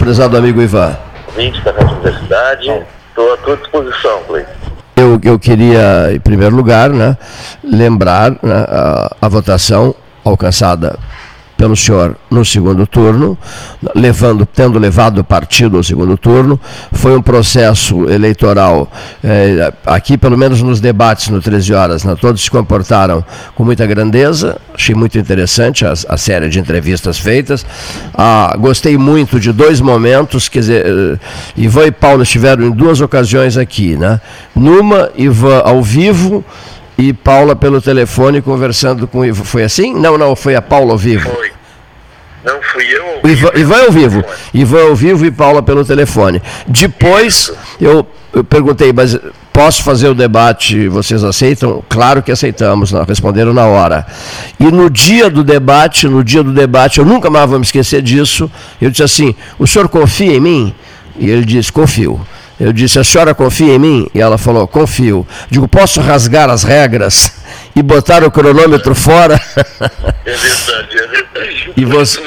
prezado amigo Ivan. 20 da Rádio Universidade, estou à tua disposição, Cleiton. Eu, eu queria, em primeiro lugar, né, lembrar né, a, a votação alcançada pelo senhor no segundo turno, levando, tendo levado o partido ao segundo turno. Foi um processo eleitoral, eh, aqui pelo menos nos debates no 13 horas, né, todos se comportaram com muita grandeza, achei muito interessante a, a série de entrevistas feitas. Ah, gostei muito de dois momentos, quer dizer, eh, Ivan e Paulo estiveram em duas ocasiões aqui, né? Numa, Ivan ao vivo, e Paula pelo telefone conversando com o Ivan. Foi assim? Não, não, foi a Paula ao vivo. Foi. Não fui eu. Ivan, Ivan ao vivo. Ivan ao vivo e Paula pelo telefone. Depois eu, eu perguntei, mas posso fazer o debate, vocês aceitam? Claro que aceitamos, não, responderam na hora. E no dia do debate, no dia do debate, eu nunca mais vou me esquecer disso, eu disse assim, o senhor confia em mim? E ele disse, confio. Eu disse, a senhora confia em mim? E ela falou, confio. Digo, posso rasgar as regras e botar o cronômetro fora? É verdade, é verdade. E, você,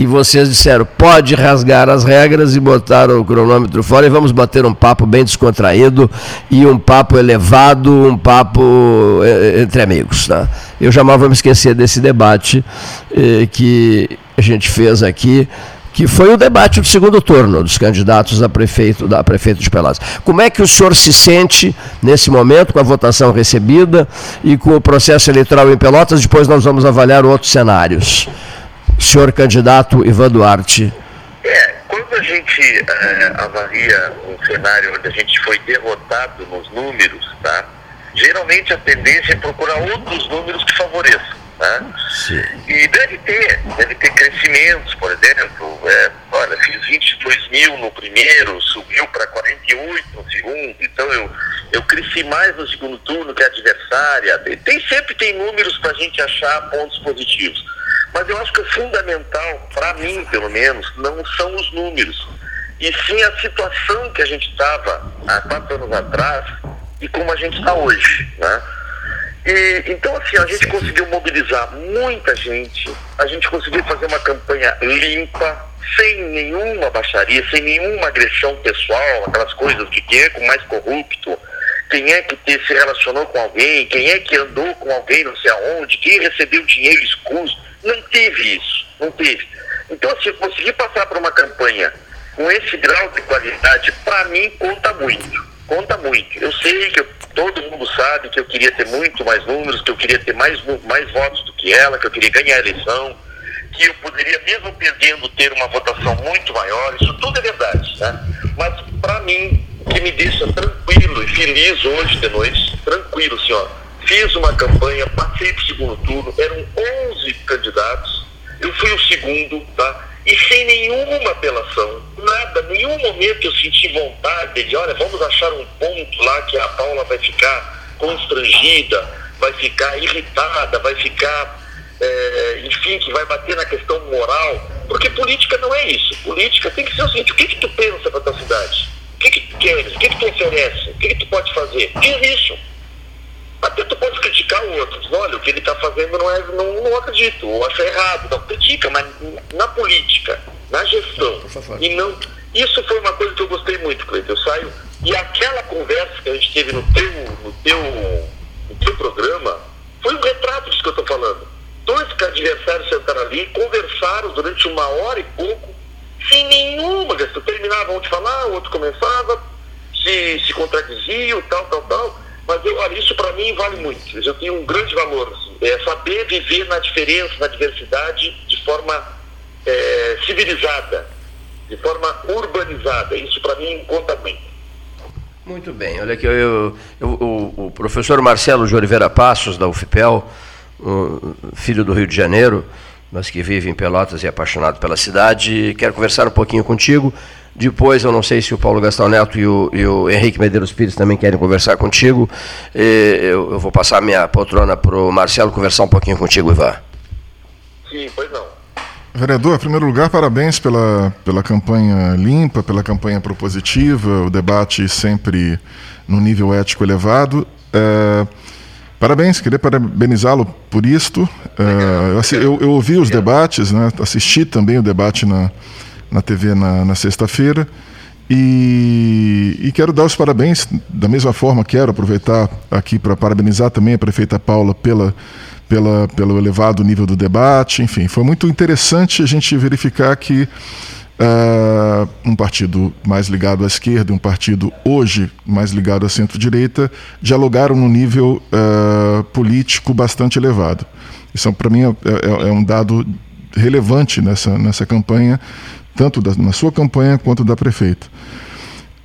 e vocês disseram, pode rasgar as regras e botar o cronômetro fora e vamos bater um papo bem descontraído e um papo elevado, um papo eh, entre amigos. Tá? Eu jamais vou me esquecer desse debate eh, que a gente fez aqui que foi o debate do segundo turno dos candidatos a prefeito, da prefeito de Pelotas. Como é que o senhor se sente nesse momento com a votação recebida e com o processo eleitoral em Pelotas? Depois nós vamos avaliar outros cenários. Senhor candidato Ivan Duarte. É, quando a gente é, avalia um cenário onde a gente foi derrotado nos números, tá? Geralmente a tendência é procurar outros números que favoreçam. Né? E deve ter, deve ter crescimentos, por exemplo. É, olha, fiz 22 mil no primeiro, subiu para 48 no segundo, então eu, eu cresci mais no segundo turno que a adversária. Tem, sempre tem números para a gente achar pontos positivos. Mas eu acho que o fundamental, para mim pelo menos, não são os números, e sim a situação que a gente estava há quatro anos atrás e como a gente está hoje. Né? E, então, assim, a gente conseguiu mobilizar muita gente, a gente conseguiu fazer uma campanha limpa, sem nenhuma baixaria, sem nenhuma agressão pessoal, aquelas coisas de quem é com mais corrupto, quem é que se relacionou com alguém, quem é que andou com alguém não sei aonde, quem recebeu dinheiro escuso. Não teve isso, não teve. Então, assim, conseguir passar por uma campanha com esse grau de qualidade, para mim, conta muito. Conta muito. Eu sei que eu todo mundo sabe que eu queria ter muito mais números, que eu queria ter mais, mais votos do que ela, que eu queria ganhar a eleição, que eu poderia, mesmo perdendo, ter uma votação muito maior. Isso tudo é verdade, né? Mas, para mim, o que me deixa tranquilo e feliz hoje de noite, tranquilo, senhor, fiz uma campanha, passei para o segundo turno, eram 11 candidatos, eu fui o segundo, tá? E sem nenhuma apelação, nada, nenhum momento eu senti vontade de, olha, vamos achar um ponto lá que a Paula vai ficar constrangida, vai ficar irritada, vai ficar, é, enfim, que vai bater na questão moral, porque política não é isso. Política tem que ser o seguinte, o que, que tu pensa para tua cidade? O que, que tu queres? O que, que tu oferece? O que, que tu pode fazer? Diz isso. Até tu pode criticar o outro, olha, o que ele está fazendo não é, não, não acredito, ou acho errado. Não, critica, mas na política, na gestão. E não. Isso foi uma coisa que eu gostei muito, Cleiton. Eu saio. E aquela conversa que a gente teve no teu, no teu, no teu programa foi um retrato disso que eu estou falando. Dois adversários sentaram ali, conversaram durante uma hora e pouco, sem nenhuma questão. Terminavam de falar, o outro começava, se, se contradiziam, tal, tal, tal. Mas eu, olha, isso para mim vale muito. Eu tenho um grande valor. Assim, é saber viver na diferença, na diversidade, de forma é, civilizada, de forma urbanizada. Isso para mim conta muito. Muito bem, olha aqui, eu, eu, eu, o, o, professor Marcelo de Oliveira Passos, da UFPEL, um filho do Rio de Janeiro, mas que vive em Pelotas e é apaixonado pela cidade, quero conversar um pouquinho contigo depois, eu não sei se o Paulo Gastão Neto e o, e o Henrique Medeiros Pires também querem conversar contigo. Eu, eu, vou passar minha poltrona para o Marcelo conversar um pouquinho contigo, Ivan. Sim, pois não. Vereador, em primeiro lugar, parabéns pela, pela campanha limpa, pela campanha propositiva, o debate sempre no nível ético elevado. É, parabéns, queria parabenizá-lo por isto. É, eu, eu, eu, ouvi os debates, né, assisti também o debate na, na TV na, na sexta-feira. E, e, quero dar os parabéns, da mesma forma quero aproveitar aqui para parabenizar também a prefeita Paula pela, pela, pelo elevado nível do debate. Enfim, foi muito interessante a gente verificar que uh, um partido mais ligado à esquerda e um partido hoje mais ligado à centro-direita dialogaram num nível uh, político bastante elevado. Isso, para mim, é, é, é um dado relevante nessa, nessa campanha tanto da, na sua campanha quanto da prefeita.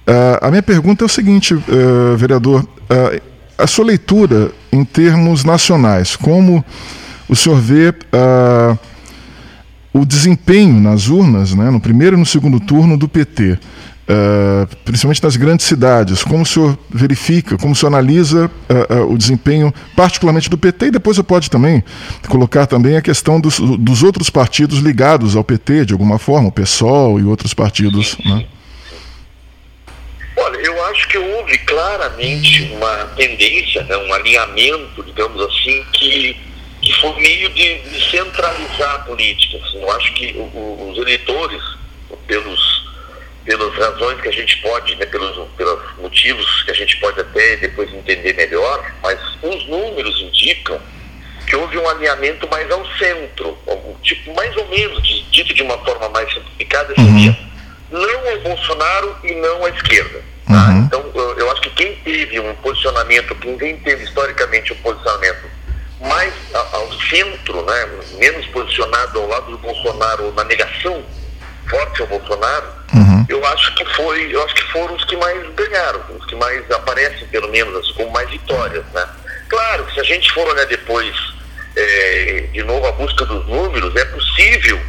Uh, a minha pergunta é o seguinte, uh, vereador: uh, a sua leitura em termos nacionais, como o senhor vê o desempenho nas urnas, né, no primeiro e no segundo turno do PT? Uh, principalmente nas grandes cidades. Como o senhor verifica, como o senhor analisa uh, uh, o desempenho, particularmente do PT, e depois você pode também colocar também a questão dos, dos outros partidos ligados ao PT, de alguma forma, o PSOL e outros partidos. Né? Olha, eu acho que houve claramente uma tendência, né, um alinhamento, digamos assim, que, que foi meio de, de centralizar a política. Assim, eu acho que o, os eleitores, pelos pelas razões que a gente pode, né, pelos, pelos motivos que a gente pode até depois entender melhor, mas os números indicam que houve um alinhamento mais ao centro, tipo, mais ou menos, dito de uma forma mais simplificada, seria uhum. não ao Bolsonaro e não à esquerda. Tá? Uhum. Então, eu, eu, acho que quem teve um posicionamento, quem teve historicamente um posicionamento mais ao centro, né, menos posicionado ao lado do Bolsonaro, ou na negação forte ao Bolsonaro, uhum. Eu acho que foi, eu acho que foram os que mais ganharam, os que mais aparecem, pelo menos, assim, como mais vitórias, né? Claro se a gente for olhar depois, é, de novo, a busca dos números, é possível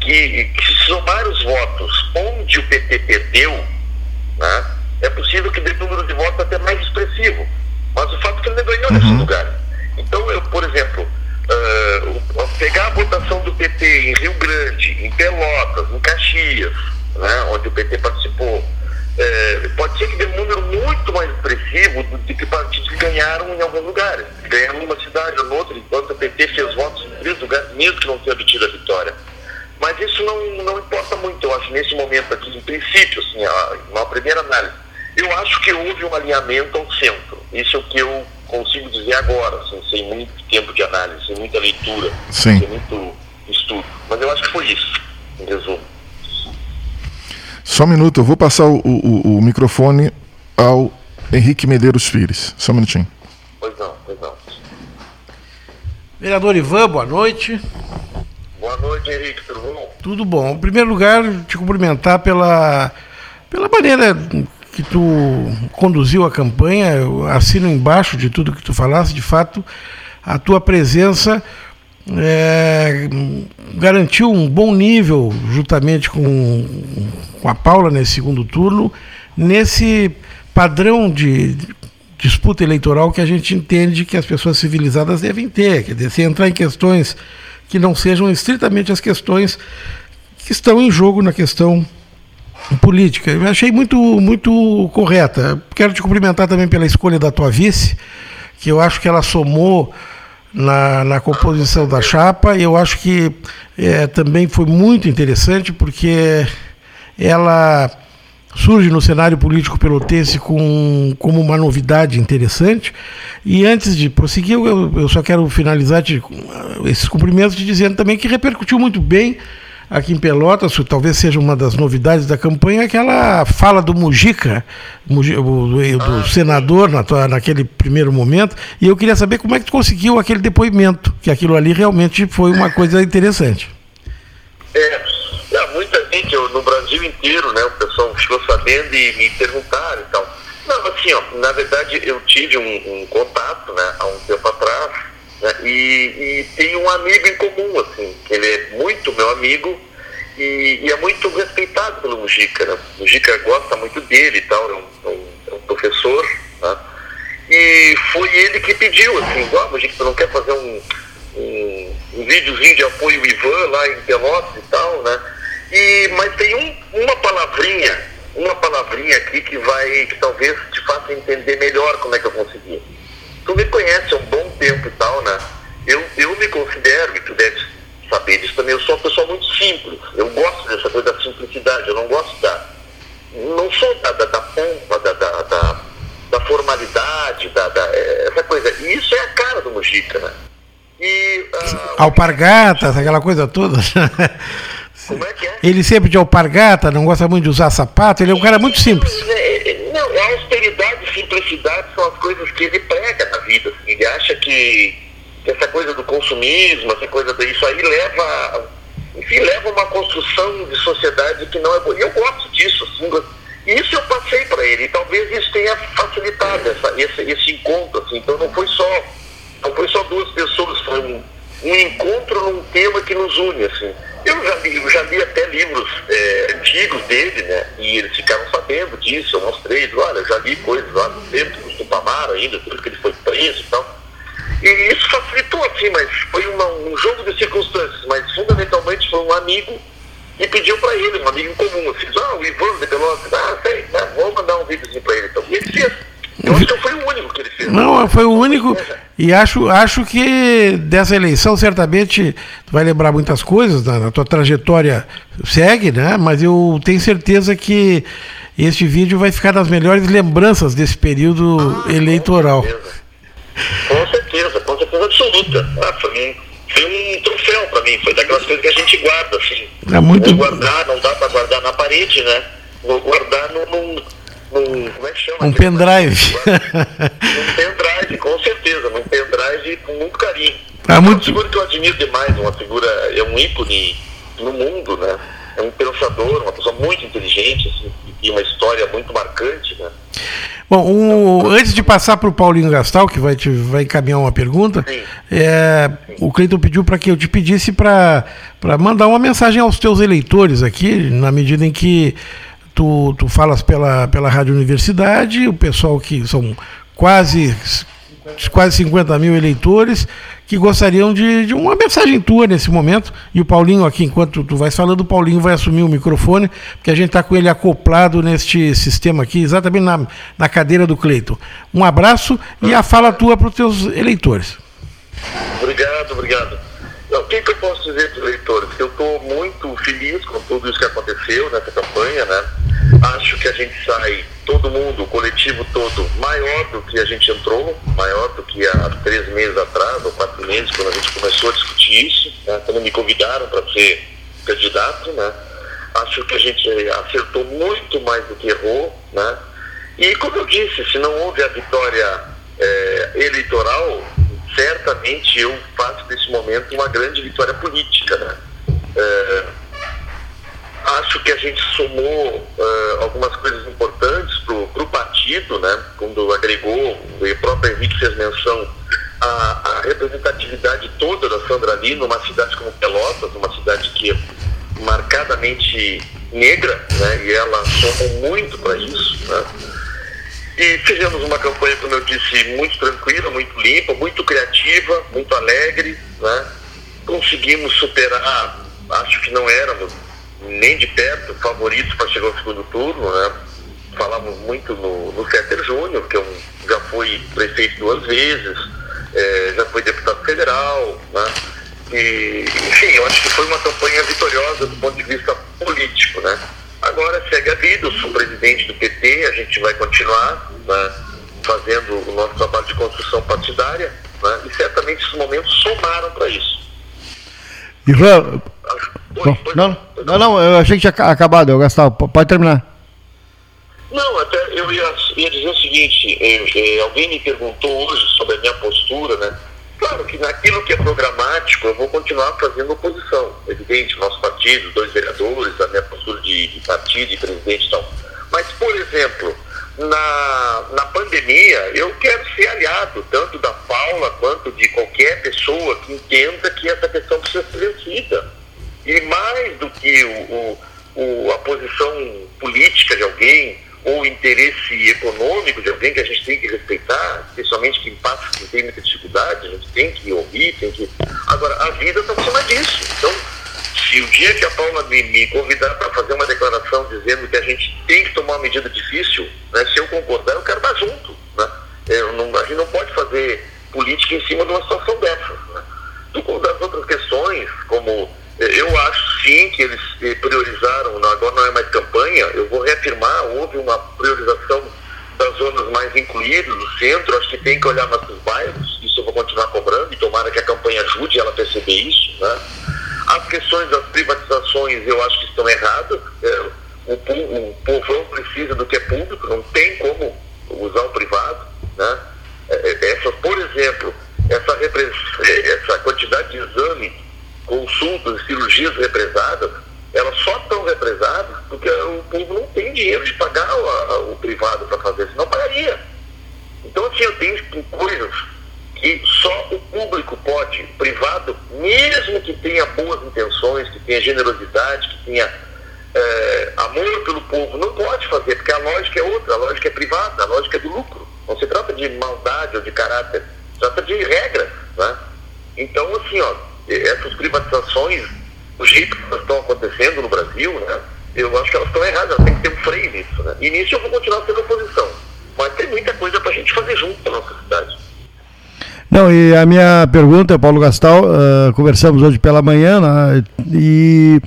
que, que se somar os votos onde o PT perdeu, né, é possível que dê número de votos até mais expressivo. Mas o fato é que ele não ganhou uhum. nesse lugar. Então, eu, por exemplo, uh, pegar a votação do PT em Rio Grande, em Pelotas, em Caxias, né, onde o PT participou, é, pode ser que dê um número muito mais expressivo do, de que partidos que ganharam em alguns lugares. Ganharam numa cidade ou noutra, enquanto o PT fez votos em três lugares, mesmo que não tenha obtido a vitória. Mas isso não, não importa muito, eu acho, nesse momento aqui, em princípio, assim, uma primeira análise. Eu acho que houve um alinhamento ao centro. Isso é o que eu consigo dizer agora, assim, sem muito tempo de análise, sem muita leitura, Sim. sem muito estudo. Mas eu acho que foi isso. Só um minuto, eu vou passar o, o, o microfone ao Henrique Medeiros Pires. Só um minutinho. Pois não, pois não. Vereador Ivan, boa noite. Boa noite, Henrique, tudo bom? Tudo bom. Em primeiro lugar, te cumprimentar pela, pela maneira que tu conduziu a campanha, eu assino embaixo de tudo que tu falaste, de fato, a tua presença é, garantiu um bom nível, juntamente com, com a Paula nesse segundo turno, nesse padrão de disputa eleitoral que a gente entende que as pessoas civilizadas devem ter, quer dizer, se entrar em questões que não sejam estritamente as questões que estão em jogo na questão política. Eu achei muito, muito correta. Quero te cumprimentar também pela escolha da tua vice, que eu acho que ela somou na, na composição da chapa. Eu acho que é, também foi muito interessante, porque ela surge no cenário político pelotense com, como uma novidade interessante. E antes de prosseguir, eu, eu só quero finalizar te, esses cumprimentos te dizendo também que repercutiu muito bem aqui em Pelotas, talvez seja uma das novidades da campanha, aquela fala do Mujica, do, ah. senador naquele primeiro momento, e eu queria saber como é que tu conseguiu aquele depoimento, que aquilo ali realmente foi uma coisa interessante. É, é muita gente no Brasil inteiro, né, o pessoal ficou sabendo e me perguntaram e tal. Não, assim, ó, na verdade eu tive um, um contato, né, há um tempo atrás, né? E, e tem um amigo em comum, assim, que ele é muito meu amigo e, e é muito respeitado pelo Mujica. Né? O Mujica gosta muito dele e tal, é um, é um, é um professor. Né? E foi ele que pediu, assim, igual, Mujica, você não quer fazer um, um, um videozinho de apoio Ivan lá em Pelotas e tal, né? E, mas tem um, uma palavrinha, uma palavrinha aqui que vai, que talvez te faça entender melhor como é que eu consegui tu me conhece há um bom tempo e tal, né? Eu, eu me considero, e tu deve saber disso também, eu sou uma pessoa muito simples. Eu gosto dessa coisa da simplicidade, eu não gosto da. Não sou da, da, da pompa, da, da, da, da formalidade, da, da, é, essa coisa. E isso é a cara do Mujica, né? E, uh, alpargatas, aquela coisa toda. Como é que é? Ele sempre de alpargata, não gosta muito de usar sapato, ele é um cara muito simples. É, é, não, a austeridade e simplicidade são as coisas que ele que, que, essa coisa do consumismo, essa coisa disso aí leva, enfim, leva uma construção de sociedade que não é boa. E eu gosto disso, assim, isso eu passei para ele, e talvez isso tenha facilitado essa, esse, esse encontro, assim. Então não foi só, não foi só duas pessoas, foi um, um encontro num tema que nos une, assim. Eu já li, já li até livros é, antigos dele, né? E eles ficaram sabendo disso, eu mostrei, olha, eu já li coisas lá no tempo do Tupamar ainda, tudo que ele foi preso e tal. E isso facilitou, assim, mas foi uma, um jogo de circunstâncias, mas fundamentalmente foi um amigo e pediu para ele, um amigo em comum, assim, ah, o Ivan de Pelotas, ah, sei, né, vou mandar um vídeozinho para ele. Então, e ele fez. Eu acho que foi o único que ele fez. Não, foi o único. E acho, acho que dessa eleição, certamente, tu vai lembrar muitas coisas, na, na tua trajetória segue, né? Mas eu tenho certeza que este vídeo vai ficar nas melhores lembranças desse período ah, eleitoral. Com certeza, com certeza, absoluta. Ah, foi um foi um troféu para mim, foi daquelas coisas que a gente guarda, assim. É muito... Vou guardar, não dá para guardar na parede, né? Vou guardar num, num, num como é que chama? Um pendrive. num pendrive, com certeza, num pendrive com muito carinho. É, muito... uma figura que eu admiro demais, uma figura, é um ícone no mundo, né? É um pensador, uma pessoa muito inteligente, assim, e uma história muito marcante, né? Bom, um, antes de passar para o Paulinho Gastal, que vai, te, vai encaminhar uma pergunta, é, o Cleiton pediu para que eu te pedisse para mandar uma mensagem aos teus eleitores aqui, na medida em que tu, tu falas pela, pela Rádio Universidade, o pessoal que são quase quase 50 mil eleitores que gostariam de, de, uma mensagem tua nesse momento. E o Paulinho aqui, enquanto tu vais falando, o Paulinho vai assumir o microfone, porque a gente está com ele acoplado neste sistema aqui, exatamente na, na cadeira do Cleiton. Um abraço e a fala tua para os teus eleitores. Obrigado, obrigado. O que, que eu posso dizer para os eleitores? Eu estou muito feliz com tudo isso que aconteceu nessa campanha, né? Acho que a gente sai, todo mundo, o coletivo todo, maior do que a gente entrou, maior do que há três meses atrás, ou quatro meses, quando a gente começou a discutir isso. Né? Quando me convidaram para ser candidato, né? Acho que a gente acertou muito mais do que errou, né? E como eu disse, se não houve a vitória é, eleitoral, certamente eu faço desse momento uma grande vitória política, né? É, acho que a gente somou uh, algumas coisas importantes para o partido, né? quando agregou, o próprio Henrique fez menção, a, a, representatividade toda da Sandra ali numa cidade como Pelotas, uma cidade que é marcadamente negra, né? e ela somou muito para isso. Né? E fizemos uma campanha, como eu disse, muito tranquila, muito limpa, muito criativa, muito alegre. Né? Conseguimos superar, acho que não éramos nem de perto favoritos para chegar ao segundo turno, né? Falamos muito no, no Féter Júnior, que é um, já foi prefeito duas vezes, é, já foi deputado federal, né? E, enfim, eu acho que foi uma campanha vitoriosa do ponto de vista político, né? Agora segue a vida, eu sou presidente do PT, a gente vai continuar né, fazendo o nosso trabalho de construção partidária, né? E certamente esses momentos somaram para isso. Ivan, Bom, não, não, não, eu achei que tinha acabado, eu gastava. Pode terminar. Não, até eu ia, ia dizer o seguinte, eh, eh, alguém me perguntou hoje sobre a minha postura, né? Claro que naquilo que é programático eu vou continuar fazendo oposição. Evidente, nosso partido, dois vereadores, a minha postura de, de partido, e presidente e tal. Mas, por exemplo, na, na pandemia, eu quero ser aliado tanto da Paula quanto de qualquer pessoa que entenda que essa questão precisa ser vencida e mais do que o, o, o, a posição política de alguém ou interesse econômico de alguém que a gente tem que respeitar, especialmente quem passa, quem tem muita dificuldade, a gente tem que ouvir, tem que. Agora, a vida está acima disso. Então, se o dia que a Paula me, me convidar para fazer uma declaração dizendo que a gente tem que tomar uma medida difícil, né, se eu concordar, eu quero estar junto. Né? Eu não, a gente não pode fazer política em cima de uma situação dessas. Né? Das outras questões, como eu acho sim que eles eh, priorizaram, agora não é mais campanha, eu vou reafirmar, houve uma incluídas, do centro, acho que tem que olhar nossos bairros, isso eu vou continuar cobrando e tomara que a campanha ajude ela a perceber isso. Né? As questões das privatizações eu acho que estão erradas. É, o, o povão precisa do que é público, não tem como usar o privado. Né? É, é, essa, por exemplo, essa, essa quantidade de exames, consultas, cirurgias represadas, elas só estão represadas porque o povo não tem dinheiro de pagar o, o privado para fazer, senão pagaria. Então, assim, eu tenho coisas que só o público pode, o privado, mesmo que tenha boas intenções, que tenha generosidade, que tenha é, amor pelo povo, não pode fazer, porque a lógica é outra, a lógica é privada, a lógica é do lucro. Não se trata de maldade ou de caráter, se trata de regras. Né? Então, assim, ó, essas privatizações, o jeito que elas estão acontecendo no Brasil, né, eu acho que elas estão erradas, elas têm que ter um freio nisso. Né? E nisso eu vou continuar sendo oposição. Mas tem muita coisa para a gente fazer junto na nossa cidade. Não, e a minha pergunta, Paulo Gastal, uh, conversamos hoje pela manhã, né, e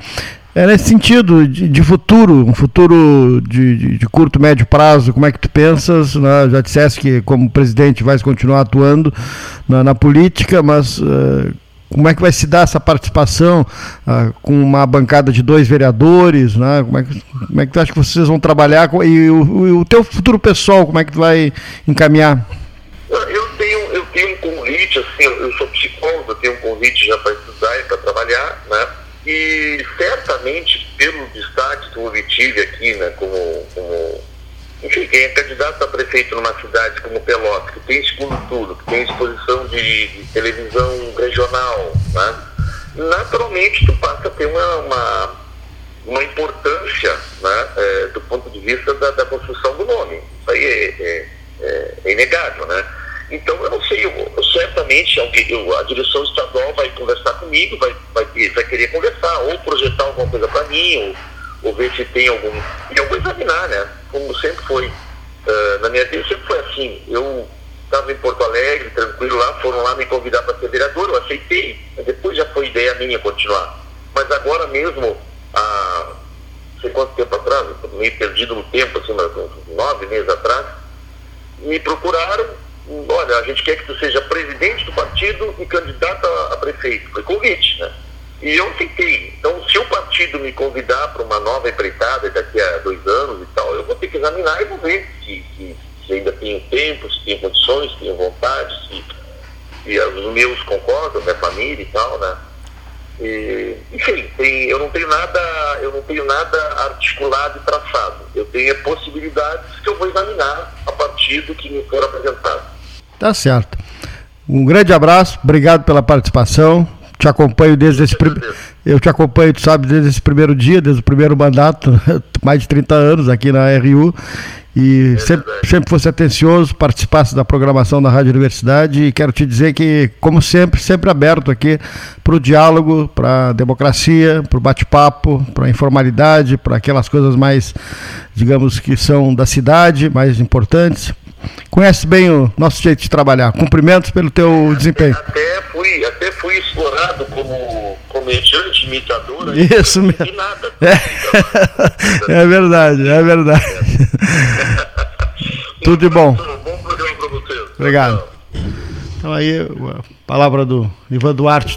é nesse sentido de, de futuro, um futuro de, de, de, curto, médio prazo, como é que tu pensas? Né? Já disseste que como presidente vais continuar atuando na, na política, mas uh, como é que vai se dar essa participação uh, com uma bancada de dois vereadores? Né? Como, é que, como é que tu acha que vocês vão trabalhar? E o, o teu futuro pessoal, como é que tu vai encaminhar? Eu tenho, eu tenho um convite, assim, eu sou psicólogo, eu tenho um convite já para estudar e para trabalhar, né? E certamente, pelo destaque que eu obtive aqui, né, como, como enfim, quem é candidato a prefeito numa cidade como Pelotas, que tem segundo turno, que tem exposição de, de televisão regional, né? naturalmente tu passa a ter uma, uma, uma importância né? É, do ponto de vista da, da, construção do nome. Isso aí é, é, é, é inegável, né? Então, eu não sei, eu, eu, certamente a direção estadual vai conversar comigo, vai, vai, vai querer conversar, ou projetar alguma coisa para mim, ou, ou ver se tem algum. E eu vou examinar, né? Como sempre foi. Uh, na minha vida sempre foi assim. Eu estava em Porto Alegre, tranquilo lá, foram lá me convidar para ser vereador, eu aceitei. Depois já foi ideia minha continuar. Mas agora mesmo, há não sei quanto tempo atrás, meio perdido no tempo, assim, uns nove meses atrás, me procuraram olha, a gente quer que tu seja presidente do partido e candidato a prefeito. Foi convite, né? E eu aceitei. Então, se o partido me convidar para uma nova empreitada daqui a dois anos e tal, eu vou ter que examinar e vou ver se, se, se ainda tenho tenho condições, tenho vontade, se os meus concordam, minha família e tal, né? E, enfim, tem, eu não tenho nada, eu não tenho nada articulado e traçado. Eu tenho possibilidades que eu vou examinar a partir do que me for apresentado. Tá certo. Um grande abraço, obrigado pela participação. Te acompanho desde esse primeiro. Eu te acompanho, tu sabe, desde esse primeiro dia, desde o primeiro mandato, mais de 30 anos aqui na RU. E é sempre, sempre fosse atencioso, participasse da programação da Rádio Universidade. E quero te dizer que, como sempre, sempre aberto aqui para o diálogo, para a democracia, para o bate-papo, para a informalidade, para aquelas coisas mais, digamos, que são da cidade, mais importantes conhece bem o nosso jeito de trabalhar. Cumprimentos pelo teu desempenho. Até fui, até fui explorado como comediante, imitador. Isso mesmo. Nada. É. é verdade, é verdade. Tudo de bom. Bom programa para vocês. Obrigado. Então aí, a palavra do Ivan Duarte.